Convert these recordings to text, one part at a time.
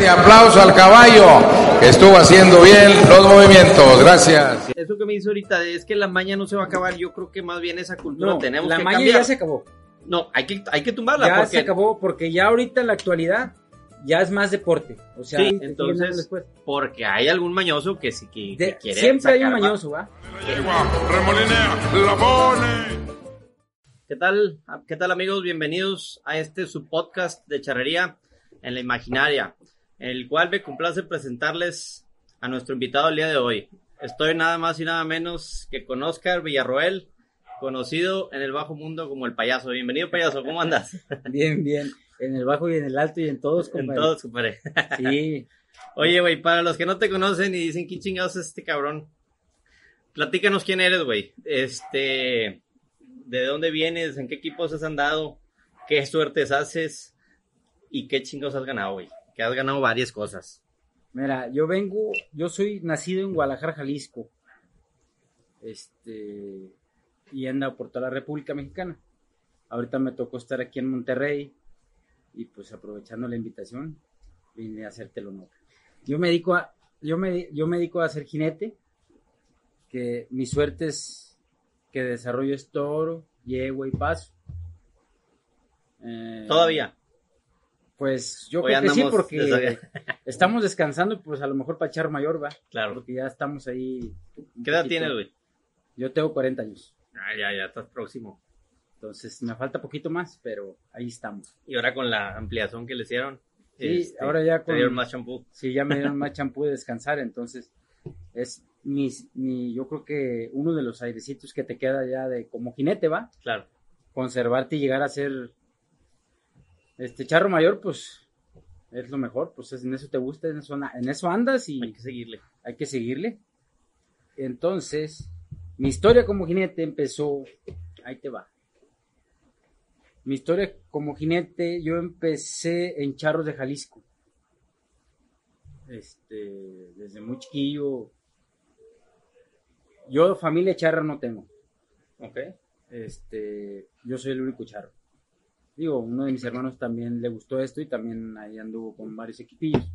Fuerte aplauso al caballo que estuvo haciendo bien los movimientos. Gracias. Eso que me hizo ahorita es que la maña no se va a acabar. Yo creo que más bien esa cultura No, tenemos la que maña cambiar. ya se acabó. No, hay que, hay que tumbarla. Ya porque, se acabó porque ya ahorita en la actualidad ya es más deporte. O sea, Sí, entonces, después. porque hay algún mañoso que sí que, De- que quiere siempre hay un mañoso, ¿va? ¿Qué tal? ¿Qué tal amigos? Bienvenidos a este su podcast de charrería en la imaginaria, el cual me complace presentarles a nuestro invitado el día de hoy. Estoy nada más y nada menos que con Oscar Villarroel, conocido en el bajo mundo como el payaso. Bienvenido payaso, ¿cómo andas? Bien, bien. En el bajo y en el alto y en todos, en compadre. todo, compadre. Sí. Oye, güey, para los que no te conocen y dicen quién chingados es este cabrón, platícanos quién eres, güey. Este, de dónde vienes, en qué equipos has andado, qué suertes haces y qué chingados has ganado, güey. Que has ganado varias cosas. Mira, yo vengo, yo soy nacido en Guadalajara, Jalisco. Este, y he andado por toda la República Mexicana. Ahorita me tocó estar aquí en Monterrey y pues aprovechando la invitación vine a hacerte el honor. Yo me dedico a, yo me, yo me dedico a ser jinete, que mi suerte es que desarrollo es toro, yegua y paso. Eh, Todavía. Pues yo Hoy creo que sí, porque estamos descansando, pues a lo mejor para echar mayor, va. Claro. Porque ya estamos ahí. ¿Qué edad tienes, güey? Yo tengo 40 años. Ah, ya, ya estás próximo. Entonces me falta poquito más, pero ahí estamos. Y ahora con la ampliación que le hicieron. Sí, este, ahora ya te con. dieron más champú. Sí, ya me dieron más champú de descansar, entonces es mi, mi, yo creo que uno de los airecitos que te queda ya de como jinete, va, Claro. conservarte y llegar a ser este charro mayor, pues es lo mejor, pues es- en eso te gusta, en eso, en eso andas y Hay que seguirle. hay que seguirle. Entonces, mi historia como jinete empezó, ahí te va. Mi historia como jinete, yo empecé en Charros de Jalisco. Este, desde muy chiquillo. Yo familia charra no tengo. Ok. Este, yo soy el único charro. Digo, uno de mis hermanos también le gustó esto y también ahí anduvo con varios equipillos.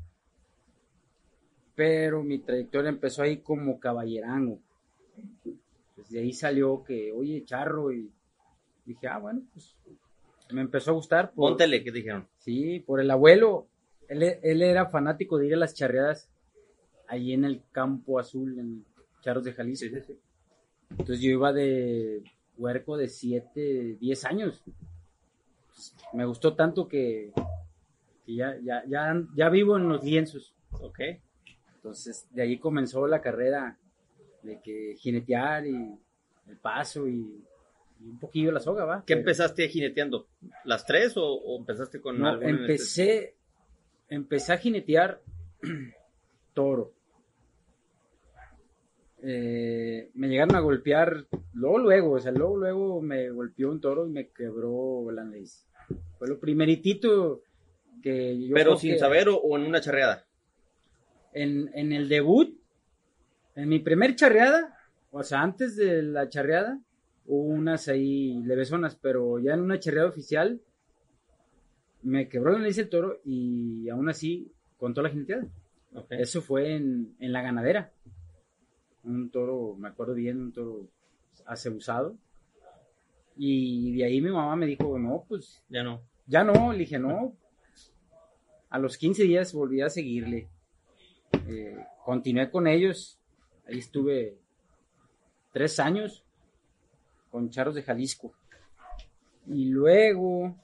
Pero mi trayectoria empezó ahí como caballerango. Pues de ahí salió que, oye, charro, y dije, ah, bueno, pues me empezó a gustar. por- Póntele, ¿qué dijeron? Sí, por el abuelo. Él, él era fanático de ir a las charreadas ahí en el campo azul, en Charros de Jalisco. Entonces yo iba de huerco de 7, 10 años. Pues, me gustó tanto que, que ya, ya, ya, ya vivo en los lienzos. Ok. Entonces de ahí comenzó la carrera de que jinetear y el paso y, y un poquillo la soga, ¿va? ¿Qué Pero- empezaste jineteando? ¿Las tres o, o empezaste con No, empecé, empecé a jinetear toro. Eh, me llegaron a golpear, luego, luego, o sea, luego, luego me golpeó un toro y me quebró la nariz. Fue lo primeritito que yo Pero sin que saber o, o en una charreada. En, en el debut, en mi primer charreada, o sea, antes de la charreada, hubo unas ahí levesonas, pero ya en una charreada oficial me quebró la nariz el toro y aún así contó la jineteada. Ok. Eso fue en, en la ganadera. Un toro, me acuerdo bien, un toro acebusado. Y de ahí mi mamá me dijo, no, pues Ya no. ya no, le dije, no. A los 15 días volví a seguirle. Eh, continué con ellos. Ahí estuve tres años con Charros de Jalisco. Y luego,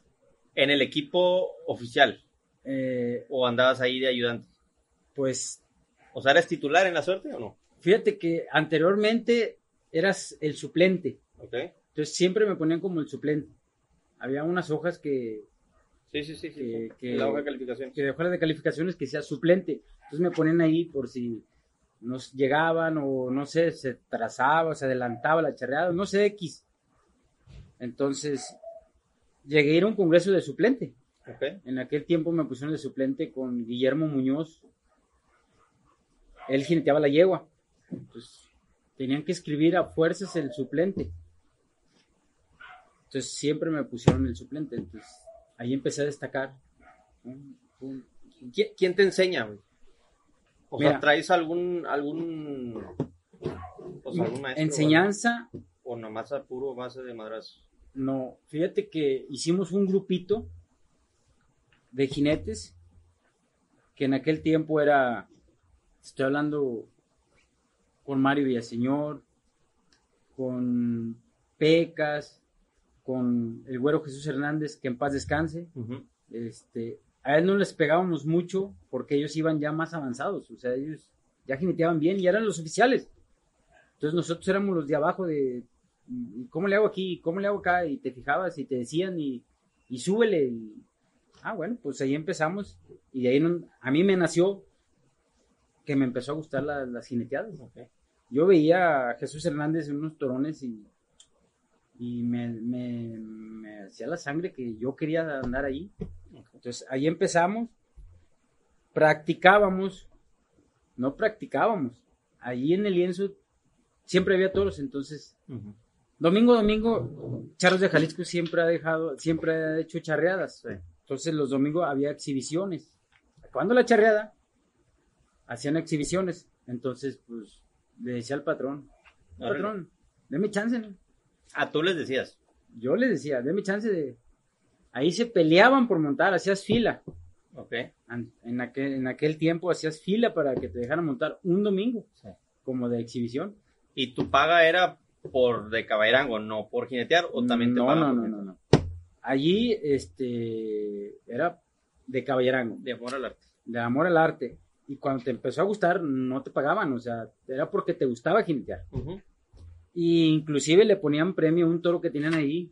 ¿En el equipo oficial eh, o andabas ahí de ayudante? pues O sea, ¿eres titular en la suerte o no? Fíjate que anteriormente eras el suplente. Ok. Entonces siempre me ponían como el suplente. Había unas hojas que, Sí, sí, sí. Que- sí. que- La hoja de calificación. que de hojas de calificaciones que sea suplente. Entonces me ponían ahí por si nos llegaban o no sé, se trazaba, se adelantaba la charreada, no sé, X. Entonces llegué a ir a un congreso de suplente. Ok. En aquel tiempo me pusieron de suplente con Guillermo Muñoz. Él jineteaba la yegua. Entonces, tenían que escribir a fuerzas el suplente. Entonces, siempre me pusieron el suplente. Entonces, ahí empecé a destacar. ¿Quién, te enseña, güey? O sea, Mira. ¿traes algún, algún, algún maestro? Enseñanza, O, o nomás a puro base de madrazos. no. Fíjate que hicimos un grupito de jinetes que en aquel tiempo era, estoy hablando con Mario Villaseñor, con Pecas, con el güero Jesús Hernández, que en paz descanse. Este, a él no les pegábamos mucho porque ellos iban ya más avanzados, o sea, ellos ya jineteaban bien y eran los oficiales. Entonces nosotros éramos los de abajo de, "¿Y ¿cómo le hago aquí? ¿Cómo le hago acá? Y te fijabas y te decían y, y súbele. y- ah, bueno, pues ahí empezamos y de ahí no- a mí me nació que me empezó a gustar la- las jineteadas. Yo veía a Jesús Hernández en unos torones y, y me, me, me hacía la sangre que yo quería andar ahí. Entonces ahí empezamos, practicábamos, no practicábamos. Allí en el lienzo siempre había toros, entonces domingo domingo Charros de Jalisco siempre ha dejado, siempre ha hecho charreadas. Entonces los domingos había exhibiciones. Cuando la charreada hacían exhibiciones, entonces pues le decía al patrón, Órale. patrón, deme chance, ¿no? Ah, tú les decías. Yo les decía, deme chance de... Ahí se peleaban por montar, hacías fila. Ok. En aquel, en aquel tiempo hacías fila para que te dejaran montar un domingo, Sí. como de exhibición. ¿Y tu paga era por de caballerango, no por jinetear? ¿O también te no, no, no, no, no. Allí, este, era de caballerango, De amor al arte. de amor al arte. Y cuando te empezó a gustar, no te pagaban, o sea, era porque te gustaba jinetear. Y inclusive le ponían premio a un toro que tenían ahí,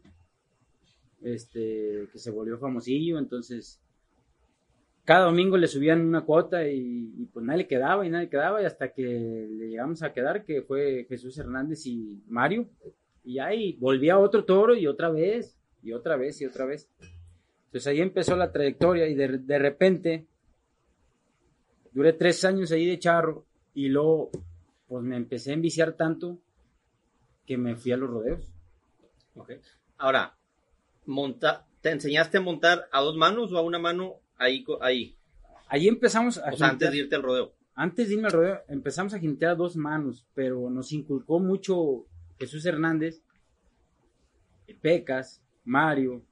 este, que se volvió famosillo, entonces cada domingo le subían una cuota y, y pues nadie le quedaba y nadie le quedaba y hasta que le llegamos a quedar, que fue Jesús Hernández y Mario, y ahí volvía otro toro y otra vez, y otra vez y otra vez. Entonces ahí empezó la trayectoria y de, de repente duré tres años ahí de charro y luego pues me empecé a enviciar tanto que me fui a los rodeos. Ok. Ahora, monta, ¿te enseñaste a montar a dos manos o a una mano ahí? ahí? Ahí empezamos a O sea, antes de irte al rodeo. antes de irme al rodeo, empezamos a jintear a dos manos, pero nos inculcó mucho Jesús Hernández, Pecas, Mario,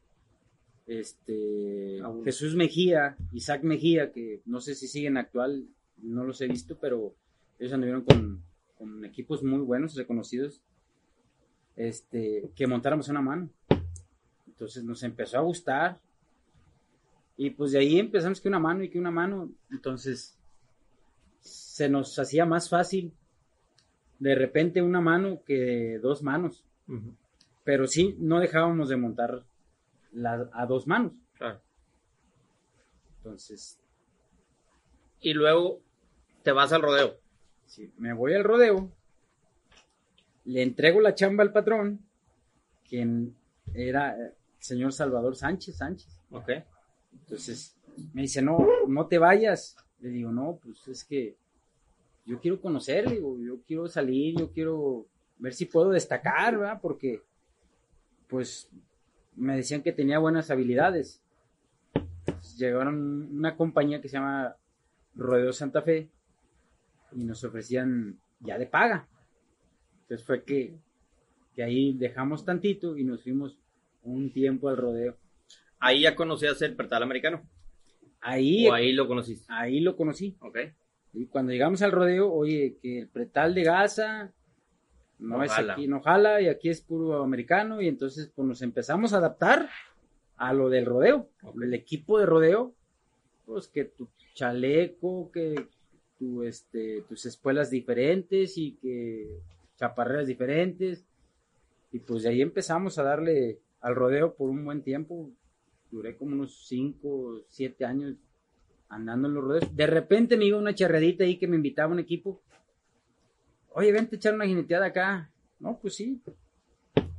este, Aún. Jesús Mejía, Isaac Mejía, que no sé si siguen actual, no los he visto, pero ellos anduvieron con, con equipos muy buenos, reconocidos, este, que montáramos una mano. Entonces nos empezó a gustar. Y pues de ahí empezamos que una mano y que una mano. Entonces se nos hacía más fácil de repente una mano que dos manos. Pero sí, no dejábamos de montar la- a dos manos. Claro. Entonces, Y luego te vas al rodeo. si me voy al rodeo, le entrego la chamba al patrón, quien era eh, el señor Salvador Sánchez Sánchez. Ok. Entonces me dice, no, no te vayas. Le digo, no, pues es que yo quiero conocer, digo, yo quiero salir, yo quiero ver si puedo destacar, ¿verdad? Porque, pues, me decían que tenía buenas habilidades. Llegaron una compañía que se llama Rodeo Santa Fe y nos ofrecían ya de paga. Entonces fue que, que ahí dejamos tantito y nos fuimos un tiempo al rodeo. Ahí ya conocías el pertal americano. Ahí, O ahí lo conociste. ahí lo conocí. Ok. Y cuando llegamos al rodeo, oye, que el pretal de Gaza no, No es jala. aquí, no jala, y aquí es puro americano, y entonces pues nos empezamos a adaptar a lo del rodeo. El equipo de rodeo, pues que tu chaleco, que tu, este, tus espuelas diferentes y que chaparreras diferentes. Y pues de ahí empezamos a darle al rodeo por un buen tiempo. Duré como unos 5, 7 años andando en los rodeos. De repente me iba una charreadita ahí que me invitaba un equipo. Oye, vente a echar una jineteada acá. No, pues sí.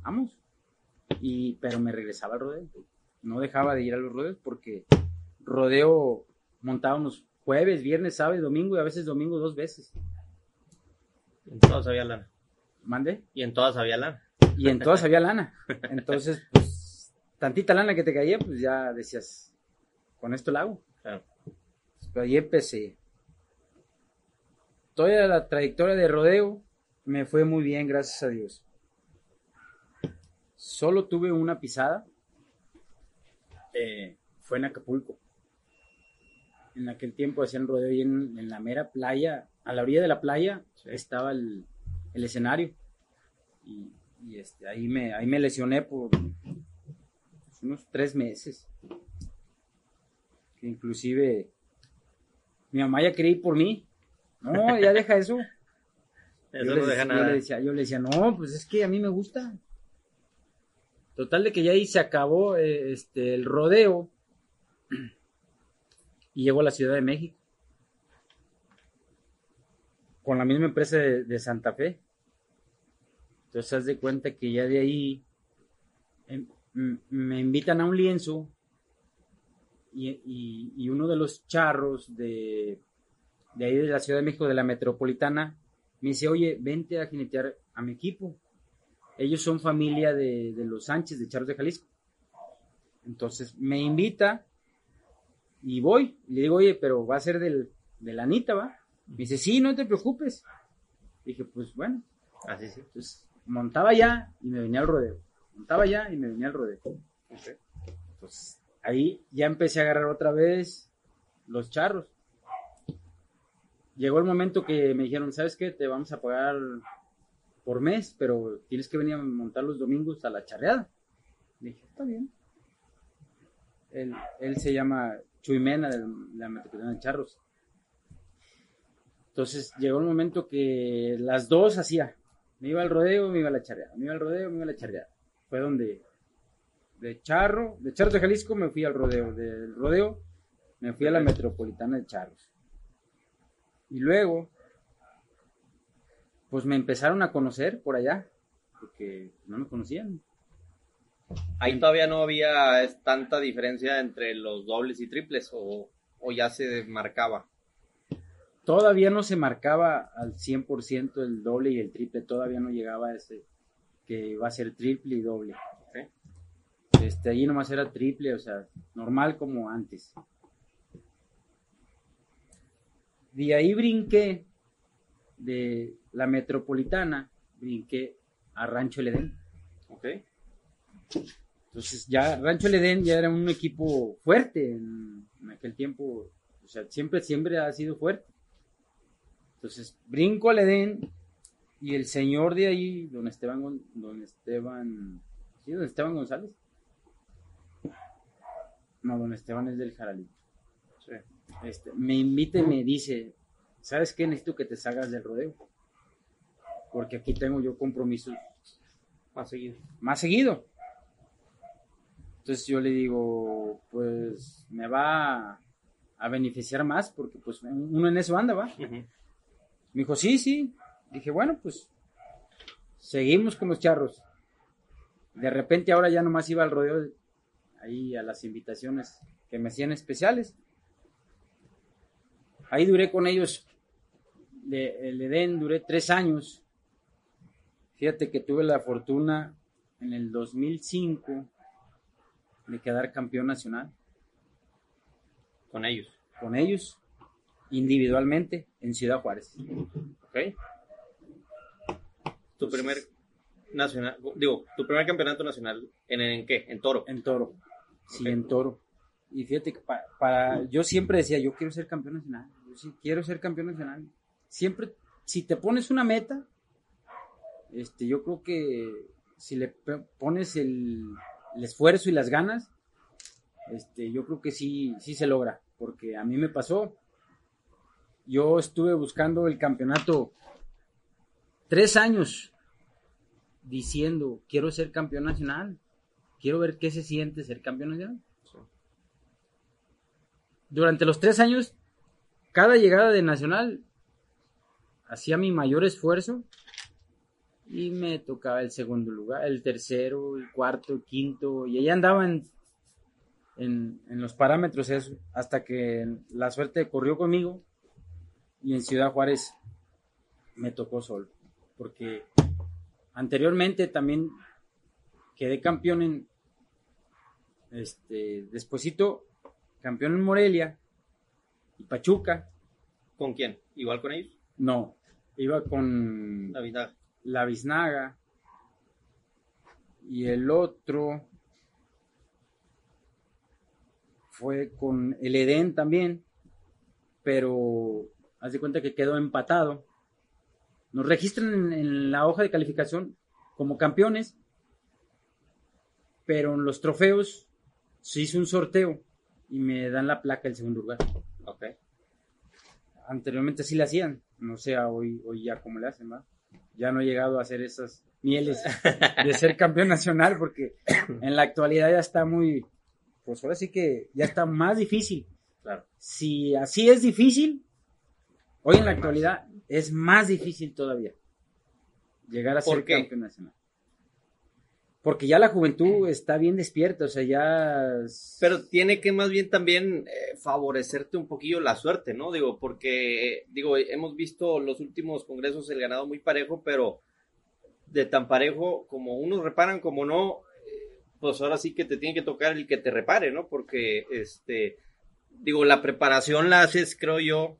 Vamos. Y, pero me regresaba al rodeo. No dejaba de ir a los rodeos porque rodeo montábamos jueves, viernes, sábado y domingo y a veces domingo dos veces. En todas había lana. ¿Mande? Y en todas había lana. Y en todas había lana. Entonces, pues, tantita lana que te caía, pues ya decías, con esto la hago. Claro. Pues ahí empecé. Toda la trayectoria de rodeo me fue muy bien, gracias a Dios. Solo tuve una pisada. eh, fue en Acapulco. En aquel tiempo hacían rodeo y en, en la mera playa, a la orilla de la playa, estaba el, el escenario. Y, y, este, ahí, me, ahí me lesioné por unos tres meses. Inclusive mi mamá ya quería ir por mí. No, ya deja eso. Eso yo, no le, deja yo nada. le decía, yo le decía, no, pues es que a mí me gusta. Total de que ya ahí se acabó eh, este, el rodeo y llegó a la Ciudad de México con la misma empresa de, de Santa Fe. Entonces, haz de cuenta que ya de ahí em, me invitan a un lienzo y, y- y uno de los charros de, de ahí de la Ciudad de México, de la metropolitana, me dice, oye, vente a jinetear a mi equipo. Ellos son familia de, de los Sánchez, de Charros de Jalisco. Entonces me invita y voy. Y le digo, oye, pero va a ser del, de la Anita, ¿va? Me dice, sí, no te preocupes. Dije, pues bueno. Así sí. Entonces montaba ya y me venía al rodeo. Montaba ya y me venía al rodeo. Pues ahí ya empecé a agarrar otra vez los charros. Llegó el momento que me dijeron, ¿sabes qué? Te vamos a pagar por mes, pero tienes que venir a montar los domingos a la charreada. Dije, está bien. Él, él se llama Chuimena de la Metropolitana de Charros. Entonces llegó el momento que las dos hacía. Me iba al rodeo, me iba a la charreada. Me iba al rodeo, me iba a la charreada. Fue donde de Charro, de Charros de Jalisco me fui al rodeo. Del rodeo me fui a la Metropolitana de Charros. Y luego, pues me empezaron a conocer por allá, porque no me conocían. Ahí todavía no había tanta diferencia entre los dobles y triples o, o ya se marcaba. Todavía no se marcaba al 100% el doble y el triple, todavía no llegaba a ese que va a ser triple y doble. Este, allí nomás era triple, o sea, normal como antes. De ahí brinqué de la metropolitana, brinqué a Rancho El Edén. Ok. Entonces ya Rancho El Edén ya era un equipo fuerte en, en aquel tiempo, o sea, siempre, siempre ha sido fuerte. Entonces brinco al Edén y el señor de ahí, don Esteban, don Esteban, sí, don Esteban González. No, don Esteban es del Jaralito. Este, me invita y me dice, ¿sabes qué? Necesito que te salgas del rodeo. Porque aquí tengo yo compromisos Más seguido. más seguido. Entonces yo le digo, pues me va a beneficiar más porque pues uno en eso anda, ¿va? Me dijo, sí, sí. Dije, bueno, pues seguimos con los charros. De repente ahora ya nomás iba al rodeo ahí a las invitaciones que me hacían especiales. Ahí duré con ellos, de, el Edén, duré tres años. Fíjate que tuve la fortuna en el 2005 de quedar campeón nacional Con ellos. con ellos individualmente en Ciudad Juárez. Ok. Tu primer nacional, digo, tu primer campeonato nacional, ¿en, en qué? En toro. En toro. Sí, en toro. Y fíjate que pa- para, yo siempre decía, yo quiero ser campeón nacional. Sí quiero ser campeón nacional. Siempre, si te pones una meta, este, yo creo que si le pones el, el esfuerzo y las ganas, este, yo creo que sí, sí se logra. Porque a mí me pasó. Yo estuve buscando el campeonato tres años diciendo, quiero ser campeón nacional. Quiero ver qué se siente ser campeón nacional. Durante los tres años, cada llegada de nacional hacía mi mayor esfuerzo y me tocaba el segundo lugar, el tercero, el cuarto, el quinto, y ahí andaba en, los parámetros eso, hasta que la suerte corrió conmigo y en Ciudad Juárez me tocó solo, porque anteriormente también quedé campeón en este despuesito campeón en Morelia y Pachuca. ¿Con quién? ¿Igual con ellos? No, iba con La Biznaga. la Biznaga. Y el otro fue con el Edén también, pero haz de cuenta que quedó empatado. Nos registran en, en la hoja de calificación como campeones, pero en los trofeos se hizo un sorteo y me dan la placa del segundo lugar. Anteriormente sí la hacían, no sé hoy, hoy ya cómo le hacen, ¿va? Ya no he llegado a hacer esas mieles de ser campeón nacional porque en la actualidad ya está muy, pues ahora sí que ya está más difícil. Claro. Si así es difícil, hoy en la actualidad es más difícil todavía llegar a ¿Por ser qué? campeón nacional. Porque ya la juventud está bien despierta, o sea, ya... Pero tiene que más bien también eh, favorecerte un poquillo la suerte, ¿no? Digo, porque, digo, hemos visto los últimos congresos el ganado muy parejo, pero de tan parejo como unos reparan como no, pues ahora sí que te tiene que tocar el que te repare, ¿no? Porque, este, digo, la preparación la haces, creo yo,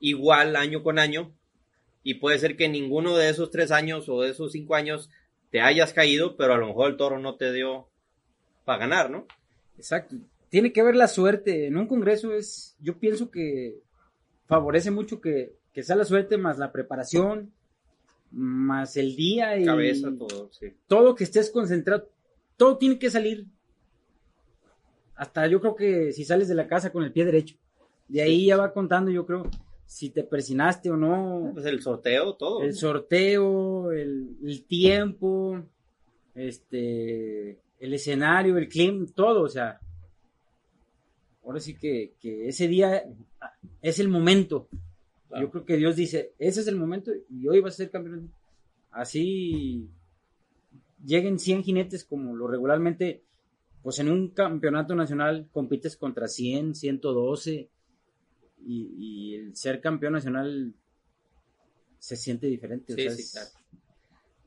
igual año con año, y puede ser que ninguno de esos tres años o de esos cinco años te hayas caído, pero a lo mejor el toro no te dio para ganar, ¿no? Exacto. Tiene que ver la suerte. En un congreso es, yo pienso que favorece mucho que, que sea la suerte más la preparación, más el día y Cabeza, todo, sí. todo que estés concentrado. Todo tiene que salir. Hasta yo creo que si sales de la casa con el pie derecho. De ahí ya va contando, yo creo, si te persinaste o no. Pues el sorteo, todo. El sorteo, el, el tiempo, este, el escenario, el clima, todo, o sea. Ahora sí que, que ese día es el momento. Claro. Yo creo que Dios dice, ese es el momento y hoy vas a ser campeón. Así lleguen 100 jinetes como lo regularmente, pues en un campeonato nacional compites contra 100, 112 y, y el ser campeón nacional se siente diferente. o Sí, sea, sí, claro.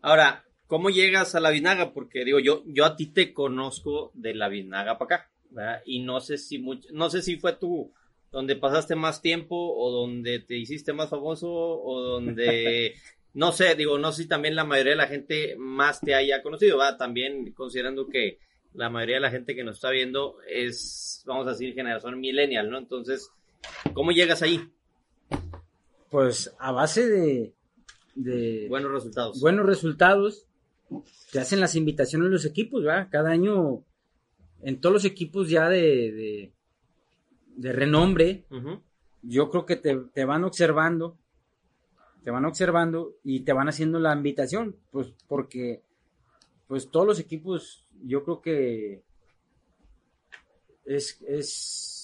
Ahora, ¿cómo llegas a la Vinaga? Porque digo, yo, yo a ti te conozco de la Vinaga para acá, ¿verdad? Y no sé si mucho, no sé si fue tú donde pasaste más tiempo o donde te hiciste más famoso o donde no sé, digo, no sé si también la mayoría de la gente más te haya conocido, va también considerando que la mayoría de la gente que nos está viendo es, vamos a decir, generación millennial, ¿no? Entonces, ¿cómo llegas ahí? Pues a base de, de Buenos resultados. buenos resultados, te hacen las invitaciones los equipos, ¿verdad? Cada año, en todos los equipos ya de, de, de renombre, yo creo que te, te van observando, te van observando y te van haciendo la invitación, pues porque pues todos los equipos yo creo que es, es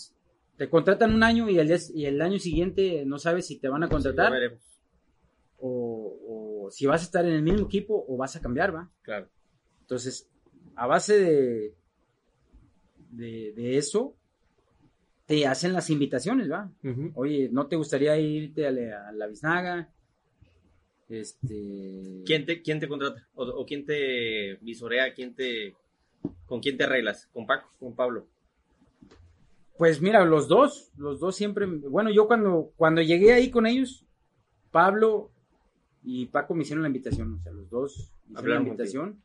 te contratan un año y el, des- y el año siguiente no sabes si te van a contratar veremos. o, o si vas a estar en el mismo equipo o vas a cambiar, ¿va? Claro. Entonces, a base de, de, de eso, te hacen las invitaciones, ¿va? Oye, ¿no te gustaría irte a la, a la biznaga? Este... ¿Quién te, quién te contrata? O, o quién te visorea? ¿Quién te, ¿Con quién te arreglas? ¿Con Paco? ¿Con Pablo? Pues mira, los dos, los dos siempre, bueno, yo cuando, cuando llegué ahí con ellos, Pablo y Paco me hicieron la invitación, o sea, los dos me hicieron la invitación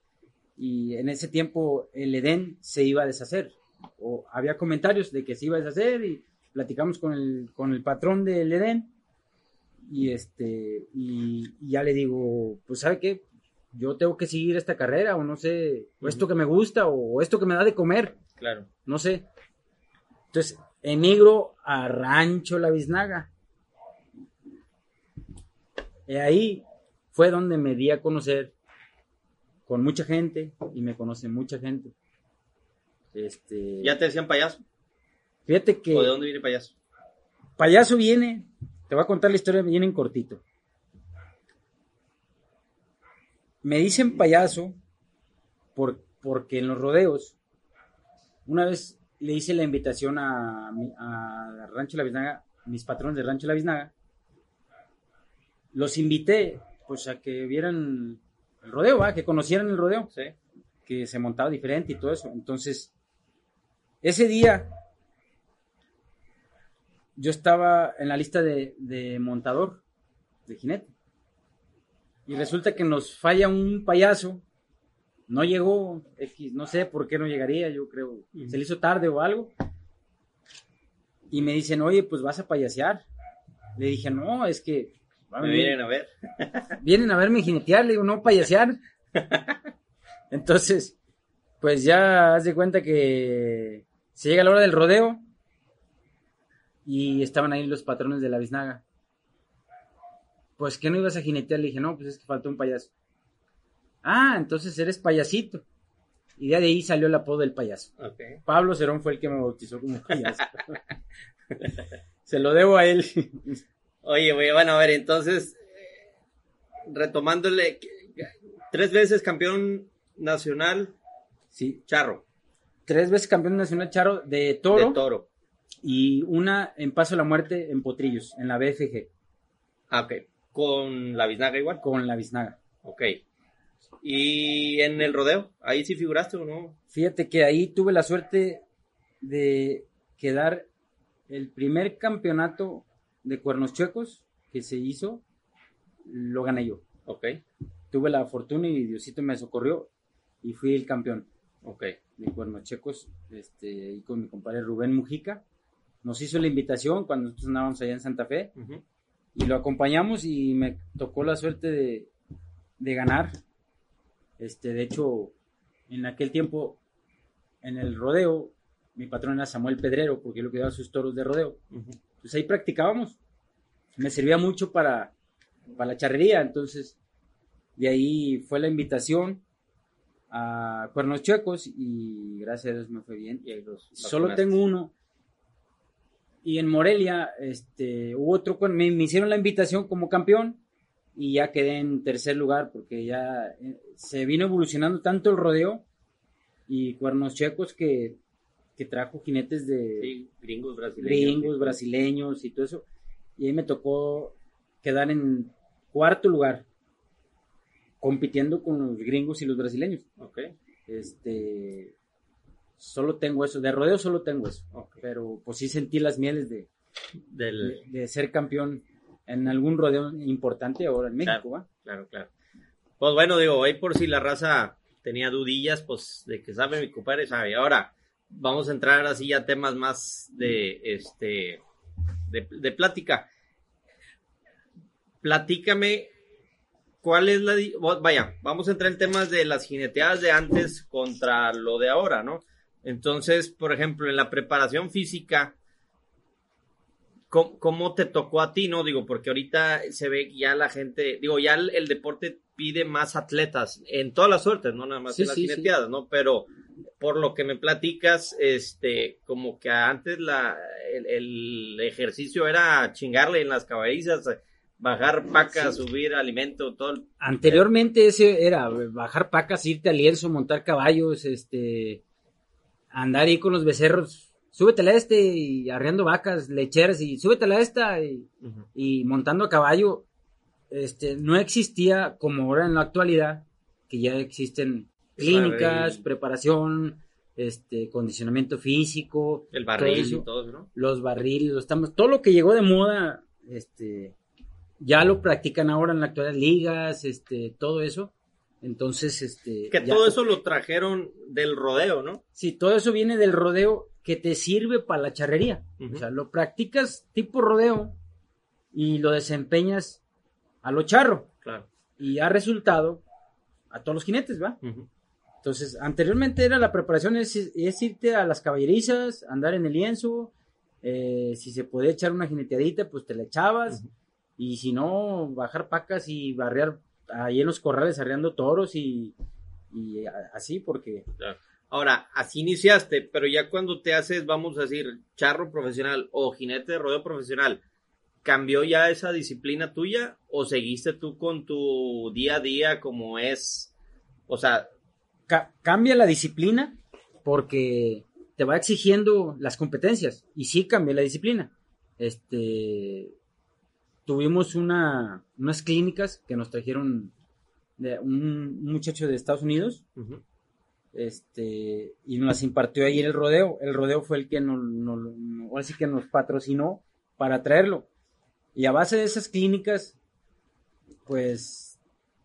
y en ese tiempo el Edén se iba a deshacer, o había comentarios de que se iba a deshacer y platicamos con el, con el patrón del Edén y este, y, y ya le digo, pues sabe qué, yo tengo que seguir esta carrera o no sé, o esto que me gusta o esto que me da de comer, Claro. no sé. Entonces, emigro a Rancho La Biznaga. Y ahí fue donde me di a conocer con mucha gente y me conoce mucha gente. Este, ¿Ya te decían payaso? fíjate que ¿O de dónde viene payaso? payaso viene, te voy a contar la historia viene en cortito. Me dicen payaso por, porque en los rodeos, una vez le hice la invitación a, a Rancho La Biznaga, mis patrones de Rancho La Biznaga, los invité pues a que vieran el rodeo, ¿va? que conocieran el rodeo Sí. que se montaba diferente y todo eso. Entonces, ese día yo estaba en la lista de, de montador, de jinete. Y resulta que nos falla un payaso. No llegó, X, no sé por qué no llegaría, yo creo. Se le hizo tarde o algo. Y me dicen, oye, pues vas a payasear. Le dije, no, es que... va a Me vienen a ver. vienen a verme jinetear, le digo, no payasear. Entonces, pues ya haz de cuenta que se llega la hora del rodeo y estaban ahí los patrones de la biznaga. Pues que no ibas a jinetear, le dije, no, pues es que faltó un payaso. Ah, entonces eres payasito. Y de ahí salió el apodo del payaso. Pablo Cerón fue el que me bautizó como payaso. Se lo debo a él. Oye, güey, bueno, a ver, entonces, retomándole, tres veces campeón nacional, Sí, charro, tres veces campeón nacional charo de toro. de toro. y una en Paso a la Muerte en Potrillos, en la BFG, Ah, ok. Con la biznaga igual. con la biznaga. Ok. ¿Y en el rodeo? ¿Ahí sí figuraste o no? Fíjate que ahí tuve la suerte de quedar el primer campeonato de cuernos chuecos que se hizo, lo gané yo. Ok, Tuve la fortuna y Diosito me socorrió y fui el campeón ok. de cuernos checos, este, y con mi compadre Rubén Mujica. Nos hizo la invitación cuando nosotros andábamos allá en Santa Fe. Ujú. y lo acompañamos y me tocó la suerte de, de ganar. Este, de hecho, en aquel tiempo, en el rodeo, mi patrón era Samuel Pedrero, porque lo cuidaba sus toros de rodeo. Ujú. Pues ahí practicábamos. Me servía mucho para, para la charrería, entonces de ahí fue la invitación a Cuernos Chuecos y gracias a Dios me fue bien. Y ahí los Solo tengo uno. Y en Morelia, este, hubo otro, me, me hicieron la invitación como campeón y ya quedé en tercer lugar porque ya eh, se vino evolucionando tanto el rodeo y cuernos checos que, que trajo jinetes de Sí, gringos brasileños. gringos, brasileños y todo eso. Y ahí me tocó quedar en cuarto lugar, compitiendo con los gringos y los brasileños. Ok, Este, solo tengo eso, de rodeo solo tengo eso, ok. pero pues sí sentí las mieles de, Del, de, de ser campeón en algún rodeo importante ahora en México. Claro, claro. Pues bueno, digo, ahí por si la raza tenía dudillas, pues de que sabe mi compadre, sabe. Ahora, vamos a entrar así a temas más de este de, de plática. Platícame cuál es la vaya, vamos a entrar en temas de las jineteadas de antes contra lo de ahora, ¿no? Entonces, por ejemplo, en la preparación física, ¿Cómo, cómo te tocó a ti, no? Digo, porque ahorita se ve que ya la gente, digo, ya el, el deporte pide más atletas en todas las suertes, no nada más Sí, en las sí, ¿no? Pero por lo que me platicas, este, como que antes la, el, el ejercicio era chingarle en las caballerizas, bajar pacas, subir alimento, todo. el- Anteriormente ese era bajar pacas, irte al lienzo, montar caballos, este, andar ahí con los becerros, súbetela a este y arreando vacas, lecheras y súbetela a esta y, y montando a caballo, este, no existía como ahora en la actualidad, que ya existen clínicas, preparación, este, condicionamiento físico, El todo barril eso. y todo ¿no? los barriles, los estamos, todo lo que llegó de moda, este, ya lo practican ahora en la actualidad ligas, este, todo eso. Entonces, este, Que ya- todo eso lo trajeron del rodeo, ¿no? sí, todo eso viene del rodeo que te sirve para la charrería. Ujú. O sea, lo practicas tipo rodeo y lo desempeñas a lo charro Claro. y ha resultado a todos los jinetes, ¿va? Entonces, anteriormente era la preparación, es, es irte a las caballerizas, andar en el lienzo, eh, si se podía echar una jineteadita, pues te la echabas, y si no, bajar pacas y barrear ahí en los corrales, arreando toros y, y así, porque Claro. Ahora, así iniciaste, pero ya cuando te haces, vamos a decir, charro profesional o jinete de rodeo profesional, ¿cambió ya esa disciplina tuya o seguiste tú con tu día a día como es? O sea, ca- cambia la disciplina porque te va exigiendo las competencias y sí cambia la disciplina. Este tuvimos una, unas clínicas que nos trajeron de un muchacho de Estados Unidos este y nos impartió ahí el rodeo. El rodeo fue el que nos, nos- ahora sí que nos patrocinó para traerlo. Y a base de esas clínicas, pues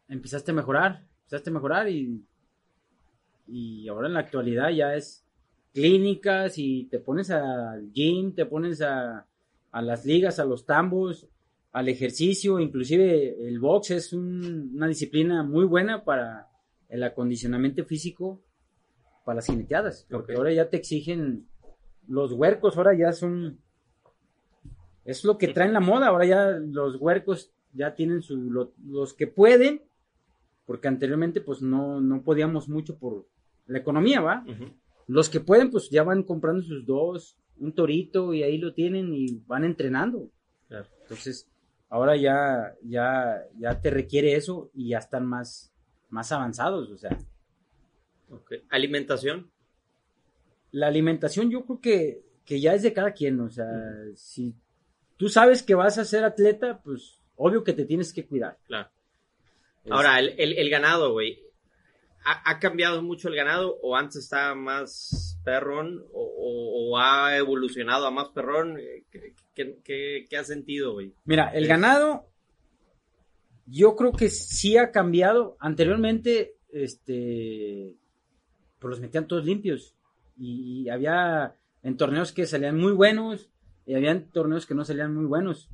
empezaste a mejorar, empezaste a mejorar y, y ahora en la actualidad ya es clínicas y te pones al gym, te pones a, a las ligas, a los tambos, al ejercicio, inclusive el box es un- una disciplina muy buena para el acondicionamiento físico para las jineteadas, porque ahora ya te exigen los huercos, ahora ya son es lo que traen la moda, ahora ya los huercos ya tienen su lo- los que pueden, porque anteriormente pues no no podíamos mucho por la economía, ¿va? Los que pueden, pues ya van comprando sus dos, un torito y ahí lo tienen y van entrenando. Claro. Entonces, ahora ya, ya, ya te requiere eso y ya están más, más avanzados. O sea, Alimentación. la alimentación yo creo que, que ya es de cada quien. O sea, si tú sabes que vas a ser atleta, pues obvio que te tienes que cuidar. Claro. Es- Ahora, el, el- el ganado, güey. ¿Ha, ha cambiado mucho el ganado o antes estaba más perrón o, o- o ha evolucionado a más perrón? ¿Qué, qué- qué- qué has sentido, güey? Mira, el ganado, yo creo que sí ha cambiado. Anteriormente, este, pues los metían todos limpios. Y, y había en torneos que salían muy buenos y había en torneos que no salían muy buenos.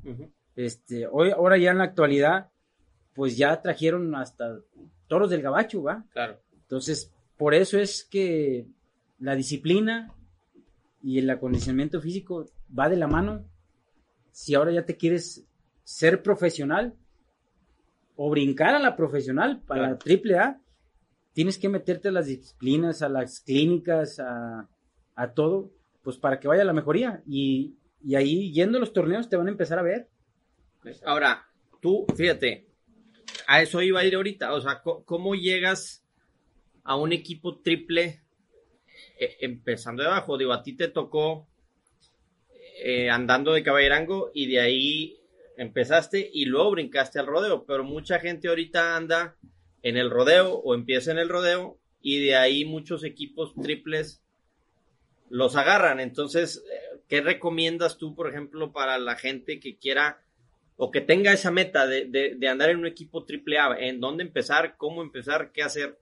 Este, hoy, ahora ya en la actualidad, pues ya trajeron hasta toros del gabacho, ¿va? Claro. Entonces, por eso es que la disciplina y el acondicionamiento físico va de la mano. Si ahora ya te quieres ser profesional o brincar a la profesional para Claro. la triple A, tienes que meterte a las disciplinas, a las clínicas, a, a todo, pues para que vaya la mejoría. Y, y ahí yendo a los torneos te van a empezar a ver. Ahora, tú, fíjate, a eso iba a ir ahorita. O sea, ¿cómo llegas a un equipo triple eh, empezando de abajo? Digo, a ti te tocó eh, andando de caballerango y de ahí empezaste y luego brincaste al rodeo. Pero mucha gente ahorita anda en el rodeo o empieza en el rodeo y de ahí muchos equipos triples los agarran. Entonces, eh, ¿qué recomiendas tú, por ejemplo, para la gente que quiera o que tenga esa meta de, de- de andar en un equipo triple A? ¿En dónde empezar? ¿Cómo empezar? ¿Qué hacer?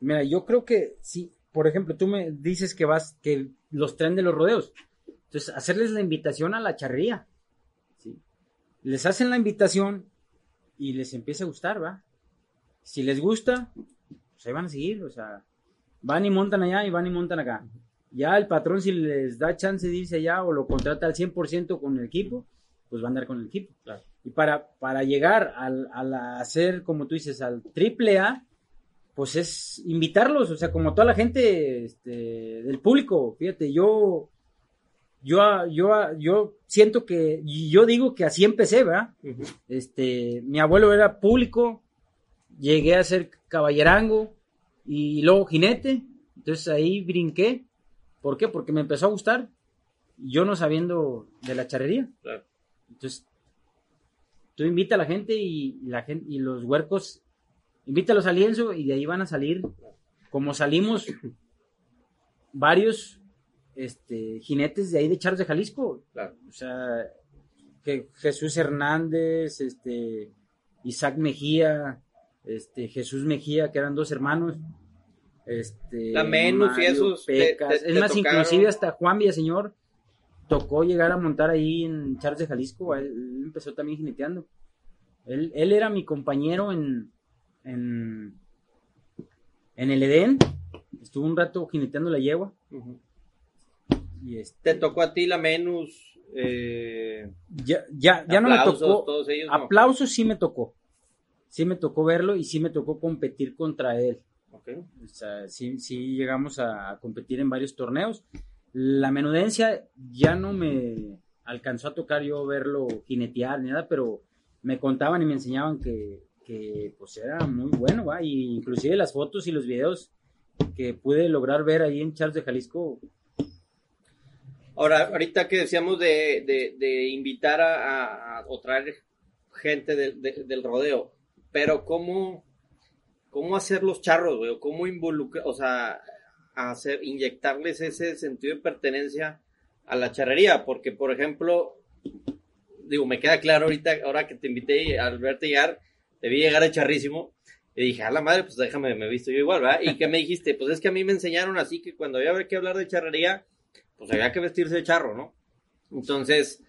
Mira, yo creo que sí, por ejemplo, tú me dices que vas, que los traen de los rodeos. Entonces, hacerles la invitación a la charrería. ¿sí? Les hacen la invitación y les empieza a gustar, ¿va? Si les gusta, pues ahí van a seguir, o sea, van y montan allá y van y montan acá. Ya el patrón, si les da chance de irse allá o lo contrata al 100% con el equipo, pues va a andar con el equipo. Claro. Y para, para llegar al, a la- hacer, como tú dices, al triple A, pues es invitarlos, o sea, como toda la gente este, del público, fíjate, yo, yo, yo, yo siento que, yo digo que así empecé, ¿verdad? Este, mi abuelo era público, llegué a ser caballerango y luego jinete, entonces ahí brinqué, ¿por qué? Porque me empezó a gustar, yo no sabiendo de la charrería, Claro. entonces tú invita a la gente y la gente y los huercos invítalos al lienzo y de ahí van a salir como salimos varios este jinetes de ahí de Charles de Jalisco Claro. o sea que Jesús Hernández este Isaac Mejía este Jesús Mejía que eran dos hermanos este La Menus y Mario esos Pecas. te- es más tocaron. inclusive hasta Juan Villaseñor tocó llegar a montar ahí en Charles de Jalisco. Él, él empezó también jineteando. Él, él era mi compañero en, en, en el Edén. Estuvo un rato jineteando la yegua. Y este, ¿Te tocó a ti la Menus? Eh, ya ya, ya no me tocó. no? Aplausos sí me tocó. Sí me tocó verlo y sí me tocó competir contra él. Ok. O sea, sí, sí llegamos a, competir en varios torneos. La menudencia ya no me alcanzó a tocar yo verlo jinetear ni nada, pero me contaban y me enseñaban que, que pues era muy bueno, ¿va? Y inclusive las fotos y los videos que pude lograr ver ahí en Charles de Jalisco, Ahora, ahorita que decíamos de, de- de invitar a, a- o traer gente de- del rodeo, pero ¿cómo, cómo hacer los charros, güey? ¿Cómo involucrar, o sea, hacer, inyectarles ese sentido de pertenencia a la charrería? Porque, por ejemplo, digo, me queda claro ahorita, ahora que te invité al verte llegar, te vi llegar a charrísimo. Y dije, a la madre, pues déjame, me visto yo igual, ¿verdad? ¿Y qué me dijiste? Pues es que a mí me enseñaron así que cuando había que hablar de charrería, pues había que vestirse de charro, ¿no? Entonces,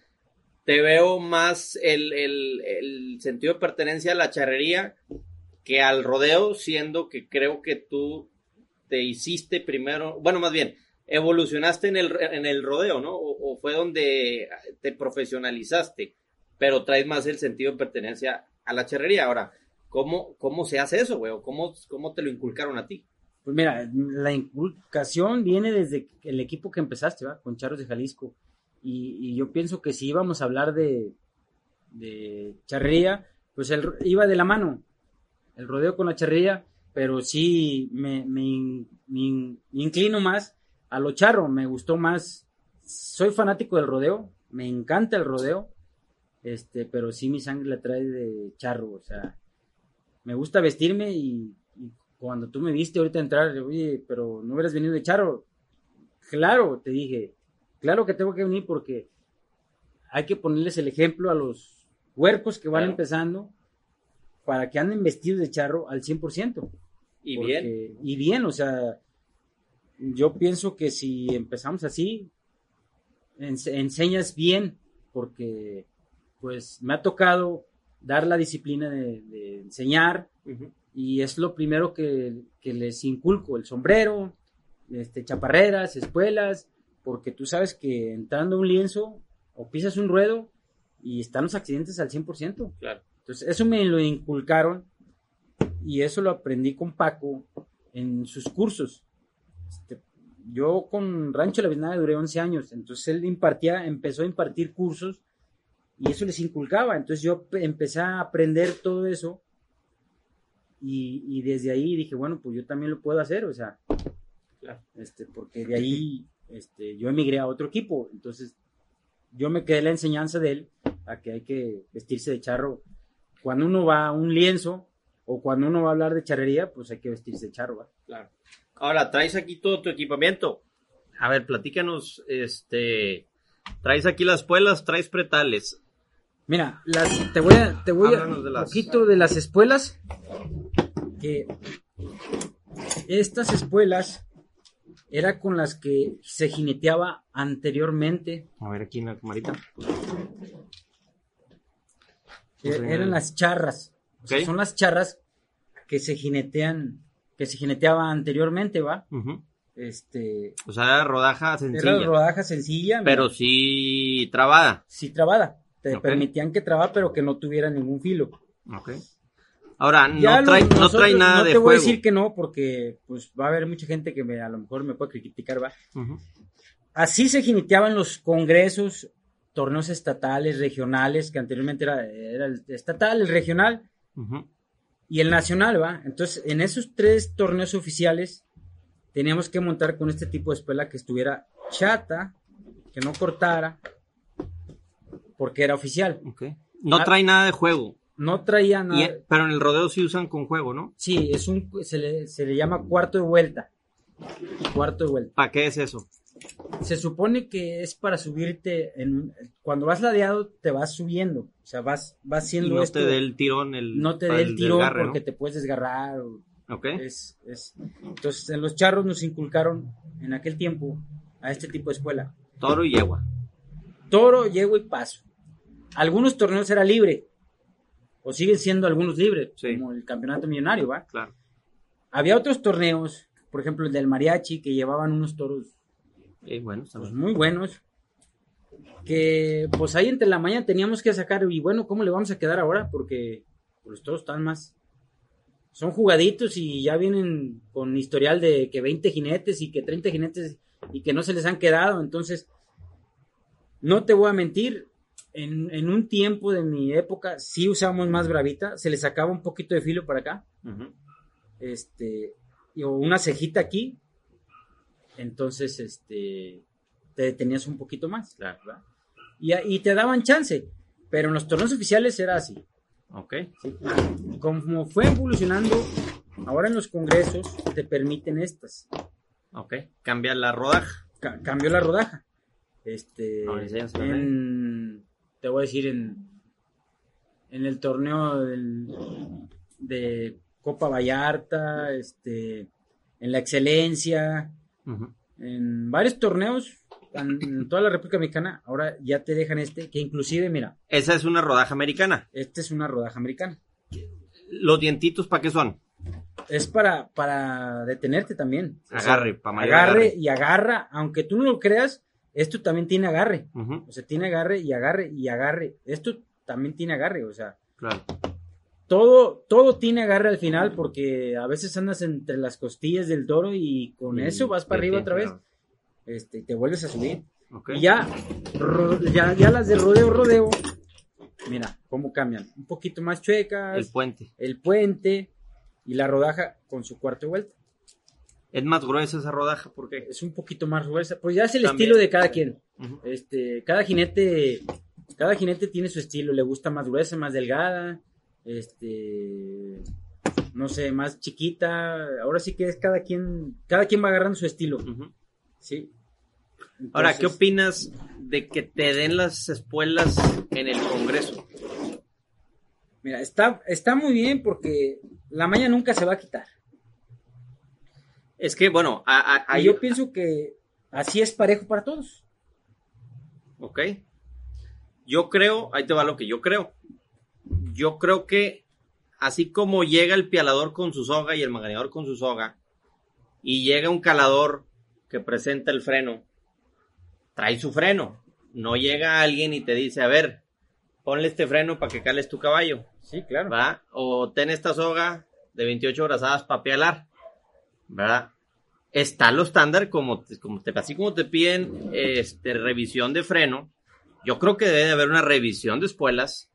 te veo más el, el, sentido de pertenencia a la charrería que al rodeo, siendo que creo que tú te hiciste primero, bueno, más bien, evolucionaste en el, en el rodeo, ¿no? O, fue donde te profesionalizaste, pero traes más el sentido de pertenencia a la charrería. Ahora, ¿cómo, cómo se hace eso, güey? ¿Cómo, ¿Cómo te lo inculcaron a ti? Pues mira, la inculcación viene desde el equipo que empezaste, ¿va? Con Charros de Jalisco. Y, yo pienso que si íbamos a hablar de, de charrería, pues el, iba de la mano. El rodeo con la charrería, pero sí me, me, me, me inclino más a lo charro, me gustó más. Soy fanático del rodeo, me encanta el rodeo, este, pero sí mi sangre la trae de charro, o sea, me gusta vestirme y, y cuando tú me viste ahorita entrar, oye, pero no hubieras venido de charro. Claro, te dije, claro que tengo que venir porque hay que ponerles el ejemplo a los huercos que van claro. empezando para que anden vestidos de charro al 100%. Y porque, bien. Y bien, o sea, yo pienso que si empezamos así, ens enseñas bien, porque pues me ha tocado dar la disciplina de, de enseñar uh -huh. y es lo primero que, que, les inculco, el sombrero, este, chaparreras, espuelas, porque tú sabes que entrando un lienzo o pisas un ruedo y están los accidentes al 100%. Claro. Entonces eso me lo inculcaron y eso lo aprendí con Paco en sus cursos. Este, yo con Rancho La Bienada duré 11 años, entonces él impartía, empezó a impartir cursos y eso les inculcaba. Entonces yo empecé a aprender todo eso y, y desde ahí dije, bueno, pues yo también lo puedo hacer, o sea, claro. este, porque de ahí este, yo emigré a otro equipo, entonces yo me quedé la enseñanza de él a que hay que vestirse de charro. Cuando uno va a un lienzo o cuando uno va a hablar de charrería, pues hay que vestirse de charro. ¿va? Claro. Ahora, traes aquí todo tu equipamiento. A ver, platícanos, este, traes aquí las espuelas, traes pretales. Mira, las, te voy a, te voy a, las... poquito de las espuelas, que estas espuelas era con las que se jineteaba anteriormente. A ver, aquí en la camarita. Eran las charras. O sea, son las charras que se jinetean que se jineteaba anteriormente, ¿va? Uh -huh. Este. O sea, era rodaja sencilla. Era rodaja sencilla. Pero mira. sí trabada. Sí trabada. Te okay. permitían que traba, pero que no tuviera ningún filo. Ok. Ahora, ya no, trae, no trae nada no de te juego. voy a decir que no, porque pues va a haber mucha gente que me, a lo mejor me puede criticar, ¿va? Uh -huh. Así se jineteaban los congresos, torneos estatales, regionales, que anteriormente era, era el estatal, el regional. Uh -huh y el nacional, ¿va? Entonces, en esos tres torneos oficiales teníamos que montar con este tipo de espuela que estuviera chata, que no cortara, porque era oficial. Okay. No trae nada de juego. No traía nada. Y, pero en el rodeo sí usan con juego, ¿no? Sí, es un, se le, se le llama cuarto de vuelta. Cuarto de vuelta. ¿Para qué es eso? Se supone que es para subirte en cuando vas ladeado te vas subiendo, o sea, vas vas haciendo y no esto. te dé el tirón el no te dé el, el tirón desgarre, porque ¿no? te puedes desgarrar. O, okay. Es, es, entonces en los charros nos inculcaron en aquel tiempo a este tipo de escuela. Toro y yegua. Toro, yegua y paso. Algunos torneos era libre o siguen siendo algunos libres, sí. como el campeonato millonario, ¿va? Claro. Había otros torneos, por ejemplo el del mariachi que llevaban unos toros eh, pues muy buenos. Que pues ahí entre la mañana teníamos que sacar, y bueno, ¿cómo le vamos a quedar ahora? Porque pues todos están más. Son jugaditos y ya vienen con historial de que 20 jinetes y que 30 jinetes y que no se les han quedado. Entonces, no te voy a mentir, en, en un tiempo de mi época sí usábamos más bravita, se le sacaba un poquito de filo para acá. Uh -huh. Este, o una cejita aquí, entonces este te detenías un poquito más. Claro. y, y, te daban chance pero en los torneos oficiales era así. Ok. ¿sí? como fue evolucionando ahora en los congresos te permiten estas. Ok. Cambia la rodaja. Ca cambió la rodaja. Este no, en, te voy a decir, en, en el torneo del- de Copa Vallarta, este, en la excelencia, en varios torneos en, toda la República Mexicana, ahora ya te dejan este, que inclusive, mira, Esa es una rodaja americana. este es una rodaja americana. ¿Los dientitos para qué son? Es para, para detenerte también. O sea, Agarre, para mayor agarre, agarre. y agarra, aunque tú no lo creas, esto también tiene agarre. O sea, tiene agarre y agarre y agarre. Esto también tiene agarre, o sea, Claro. todo, todo tiene agarre al final porque a veces andas entre las costillas del toro y con Y eso vas para arriba otra vez, tienes, este, y te vuelves a subir. Y ya, ya, ya las de rodeo, rodeo, mira cómo cambian. Un poquito más chuecas, El puente. el puente y la rodaja con su cuarta vuelta. Es más gruesa esa rodaja, ¿por qué? Es un poquito más gruesa. Pues ya es el También. estilo de cada quien. Este, cada jinete, cada jinete tiene su estilo. Le gusta más gruesa, más delgada, este, no sé, más chiquita. Ahora sí que es cada quien, cada quien va agarrando su estilo. Sí. Ahora, ¿qué opinas de que te den las espuelas en el Congreso? Mira, está, está muy bien porque la maña nunca se va a quitar. Es que, bueno, a- a- yo pienso que así es parejo para todos. Ok. Yo creo, ahí te va lo que yo creo. Yo creo que así como llega el pialador con su soga y el manganeador con su soga, y llega un calador que presenta el freno, trae su freno. No llega alguien y te dice, a ver, ponle este freno para que cales tu caballo. Sí, claro. ¿verdad? O ten esta soga de 28 brazadas para pialar, ¿verdad? Está lo estándar como, como te, así como te piden este, revisión de freno, yo creo que debe de haber una revisión de espuelas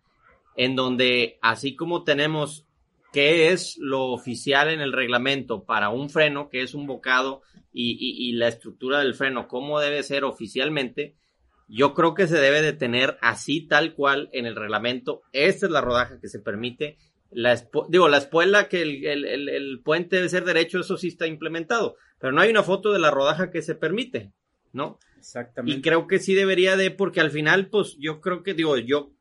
en donde así como tenemos qué es lo oficial en el reglamento para un freno, que es un bocado y, y- y la estructura del freno, cómo debe ser oficialmente, yo creo que se debe de tener así tal cual en el reglamento. Esta es la rodaja que se permite. La digo, la espuela que el, el- el- el puente debe ser derecho, eso sí está implementado. Pero no hay una foto de la rodaja que se permite, ¿no? Exactamente. Y creo que sí debería de, porque al final, pues yo creo que, digo, yo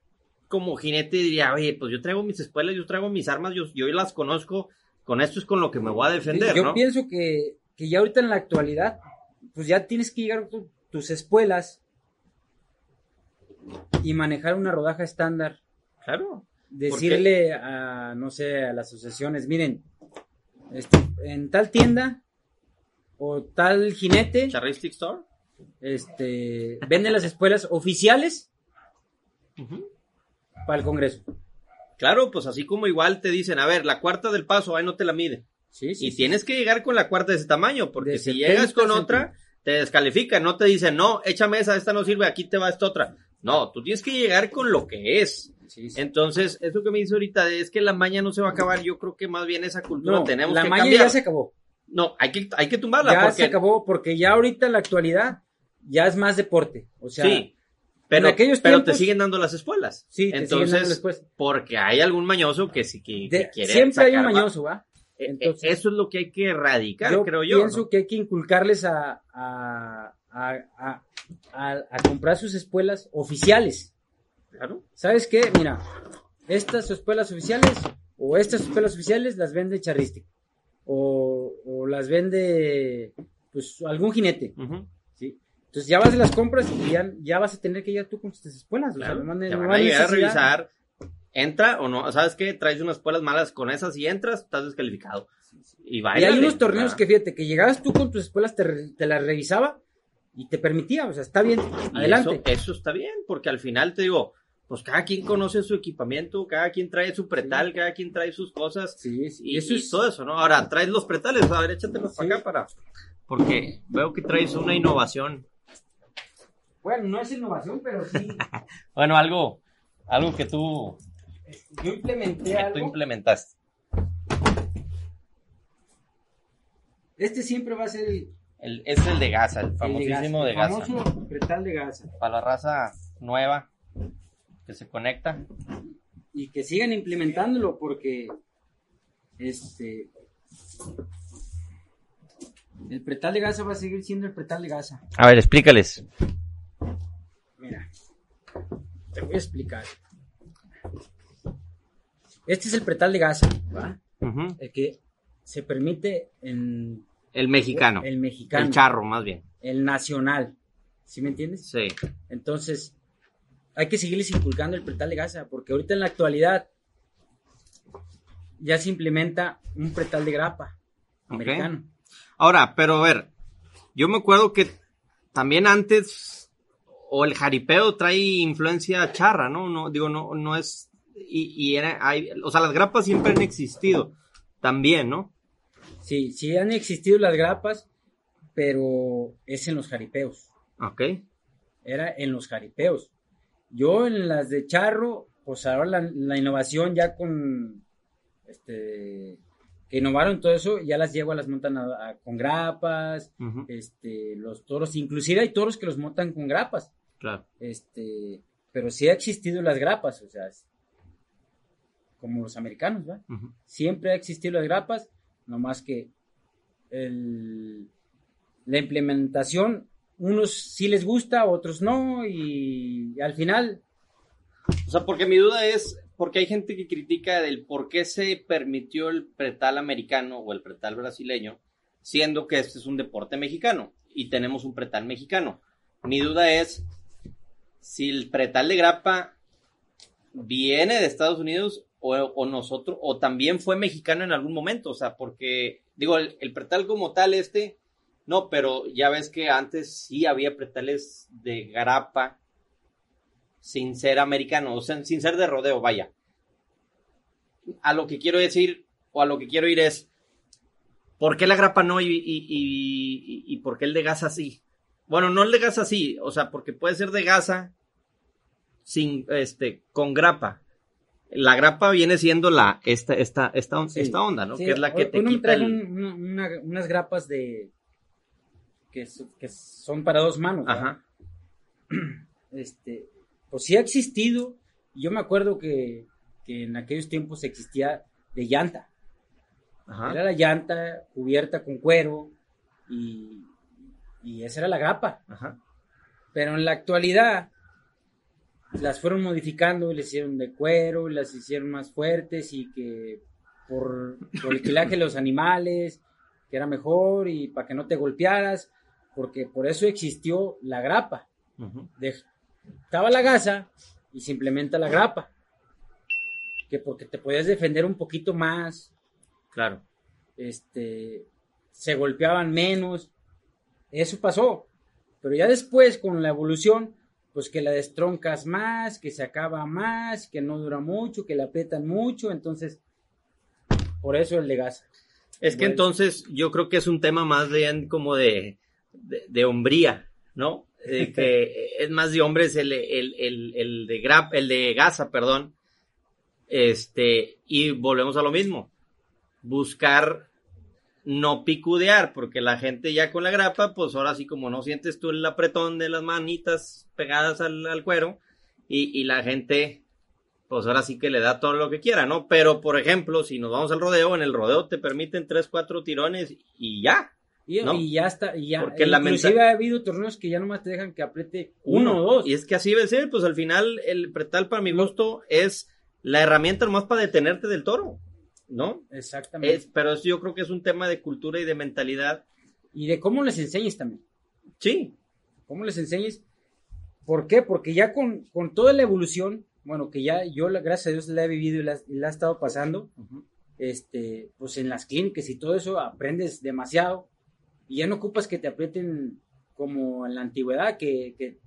como jinete diría, oye, pues yo traigo mis espuelas, yo traigo mis armas, yo, yo las conozco, con esto es con lo que me voy a defender, Yo ¿no? pienso que, que ya ahorita en la actualidad, pues ya tienes que llegar con tus espuelas y manejar una rodaja estándar. Claro. Decirle a, no sé, a las asociaciones, miren, este, en tal tienda o tal jinete, Charristic Store. este, venden las espuelas oficiales para el Congreso. Claro, pues así como igual te dicen, a ver, la cuarta del paso, ahí no te la mide. Sí, sí, y sí. tienes que llegar con la cuarta de ese tamaño, porque De si 70 llegas con otra, te descalifican, no te dicen, no, échame esa, esta no sirve, aquí te va esta otra. No, tú tienes que llegar con lo que es. Sí, sí. Entonces, eso que me dice ahorita es que la maña no se va a acabar, yo creo que más bien esa cultura No, tenemos la que maña cambiar. ya se acabó. No, hay que, hay que tumbarla, Ya porque se acabó porque ya ahorita en la actualidad ya es más deporte. O sea, sí, pero, en aquellos pero te tiempos- siguen dando las espuelas. Sí, te Entonces, porque hay algún mañoso que sí que, que de- quiere siempre hay un mañoso, ¿va? Eh, eh, Entonces- eso es lo que hay que erradicar, yo creo yo. pienso ¿no? que hay que inculcarles a, a- a- a comprar sus espuelas oficiales. Claro. ¿Sabes qué? Mira, estas espuelas oficiales o estas espuelas oficiales las vende Charristic o, o las vende pues algún jinete. ¿sí? Entonces ya vas y las compras y ya, ya vas a tener que ir tú con tus espuelas. o sea, Claro, no te a llegar a revisar, entra o no, ¿sabes qué? Traes unas espuelas malas con esas y entras, estás descalificado. Y, Y hay unos torneos que fíjate que llegabas tú con tus espuelas, te, te las revisaba y te permitía, o sea, está bien, adelante. Eso, eso está bien, porque al final te digo, pues cada quien conoce su equipamiento, cada quien trae su pretal, cada quien trae sus cosas. Sí, sí, Y, eso y es- todo eso, ¿no? Ahora, traes los pretales, a ver, échatelos Sí. para acá para... Porque veo que traes una innovación. Bueno, no es innovación, pero sí. Bueno, algo, algo que tú, Yo implementé que tú algo. implementaste. Este siempre va a ser el, El, es el de Gaza, el el famosísimo de el Gaza. famoso pretal de Gaza. Para la raza nueva que se conecta. Y que sigan implementándolo porque este el pretal de Gaza va a seguir siendo el pretal de Gaza. A ver, explícales. Mira. Te voy a explicar. Este es el pretal de gasa. El que se permite en El mexicano. el mexicano, El charro, más bien. el nacional. ¿Sí me entiendes? Sí. Entonces, hay que seguirles inculcando el pretal de gasa, porque ahorita en la actualidad ya se implementa un pretal de grapa americano. Ahora, pero a ver, yo me acuerdo que también antes, o el jaripeo trae influencia charra, ¿no? No, digo, no, no es, y, y era, hay, o sea, las grapas siempre han existido, también, ¿no? Sí, sí han existido las grapas, pero es en los jaripeos. Ok. Era en los jaripeos. Yo en las de charro, pues ahora la, la innovación ya con este que innovaron todo eso, ya las llevo a las montan a- a- con grapas, este, los toros, inclusive hay toros que los montan con grapas, Claro. este, pero sí ha existido las grapas, o sea, es como los americanos, ¿va? Siempre ha existido las grapas, nomás que el- la implementación, unos sí les gusta, otros no, y al final, O sea, porque mi duda es, porque hay gente que critica del por qué se permitió el pretal americano o el pretal brasileño, siendo que este es un deporte mexicano y tenemos un pretal mexicano. Mi duda es si el pretal de grapa viene de Estados Unidos o, o nosotros, o también fue mexicano en algún momento, o sea, porque, digo, el, el pretal como tal, este, no, pero ya ves que antes sí había pretales de grapa sin ser americano, o sea, sin ser de rodeo, vaya. A lo que quiero decir, o a lo que quiero ir es, ¿por qué la grapa no y, y, y, y por qué el de gasa sí? Bueno, no el de gasa sí, o sea, porque puede ser de gasa sin, este, con grapa. La grapa viene siendo la, esta, esta, esta, Sí, esta onda, ¿no? sí, que es la que te quita el... un- una- una- unas grapas de, que, son para dos manos, este, pues sí ha existido. Yo me acuerdo que, que en aquellos tiempos existía de llanta. ajá. Era la llanta cubierta con cuero y, y esa era la grapa. Ajá. Pero en la actualidad las fueron modificando y les hicieron de cuero, y las hicieron más fuertes y que por, por el quilaje de los animales, que era mejor y para que no te golpearas, porque por eso existió la grapa. De- estaba la gasa y se implementa la grapa. Que porque te podías defender un poquito más, Claro. este, se golpeaban menos. Eso pasó. Pero ya después, con la evolución, pues que la destroncas más, que se acaba más, que no dura mucho, que la aprietan mucho. Entonces, por eso el de gasa. Es que entonces yo creo que es un tema más bien como de, de, de hombría, ¿no? Eh, que es más de hombres el, el, el, el de grap, el de gasa, perdón. Este, y volvemos a lo mismo. Buscar no picudear, porque la gente ya con la grapa, pues ahora sí como no sientes tú el apretón de las manitas pegadas al, al cuero, y, y la gente, pues ahora sí que le da todo lo que quiera, ¿no? Pero, por ejemplo, si nos vamos al rodeo, en el rodeo te permiten tres, cuatro tirones y ya. Y, No. y ya está, y ya. Porque la inclusive ha habido torneos que ya nomás te dejan que apriete uno, o dos. Y es que así debe ser, pues al final el pretal para mi gusto es la herramienta nomás para detenerte del toro, ¿no? Exactamente. Es, pero eso yo creo que es un tema de cultura y de mentalidad. Y de cómo les enseñes también. Sí, ¿Cómo les enseñes? ¿Por qué? Porque ya con, con toda la evolución, bueno, que ya yo, gracias a Dios, la he vivido y la, la he estado pasando, este, pues en las clínicas y todo eso aprendes demasiado y ya no ocupas que te aprieten como en la antigüedad, que, que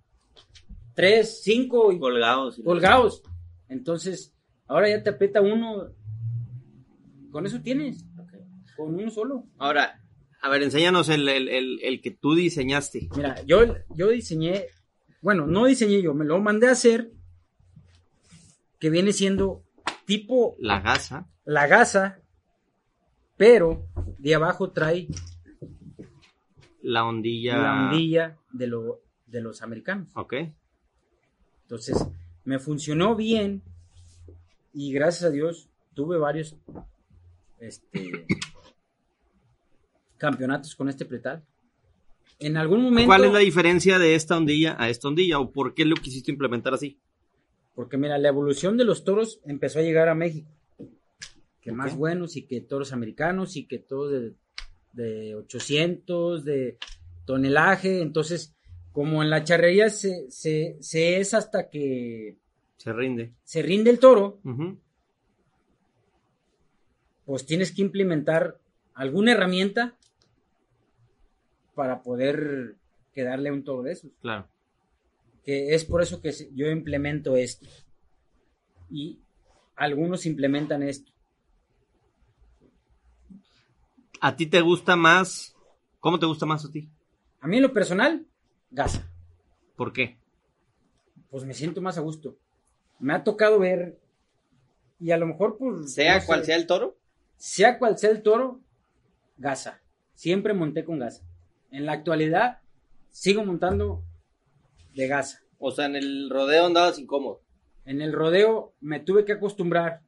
tres, cinco y colgados. y- colgados. Entonces, ahora ya te aprieta uno, con eso tienes, con uno solo. Ahora, a ver, enséñanos el, el, el, el que tú diseñaste. Mira, yo, yo diseñé, bueno, no diseñé yo, me lo mandé a hacer, que viene siendo tipo La gasa. la gasa, pero de abajo trae La ondilla. la ondilla de, lo, de los americanos. Ok. Entonces, me funcionó bien y gracias a Dios tuve varios este, campeonatos con este pretal. En algún momento... ¿Cuál es la diferencia de esta ondilla a esta ondilla? ¿O por qué lo quisiste implementar así? Porque mira, la evolución de los toros empezó a llegar a México. Que más buenos y que toros americanos y que toros de, de 800, de tonelaje. Entonces, como en la charrería se, se, se es hasta que Se rinde. se rinde el toro, pues tienes que implementar alguna herramienta para poder quedarle un toro de esos. Claro. Que es por eso que yo implemento esto. Y algunos implementan esto. ¿A ti te gusta más? ¿Cómo te gusta más a ti? A mí en lo personal, gasa. ¿Por qué? Pues me siento más a gusto. Me ha tocado ver, y a lo mejor pues... Sea no sé, cual sea el toro. Sea cual sea el toro, gasa. Siempre monté con gasa. En la actualidad, sigo montando de gasa. O sea, en el rodeo andabas incómodo. En el rodeo me tuve que acostumbrar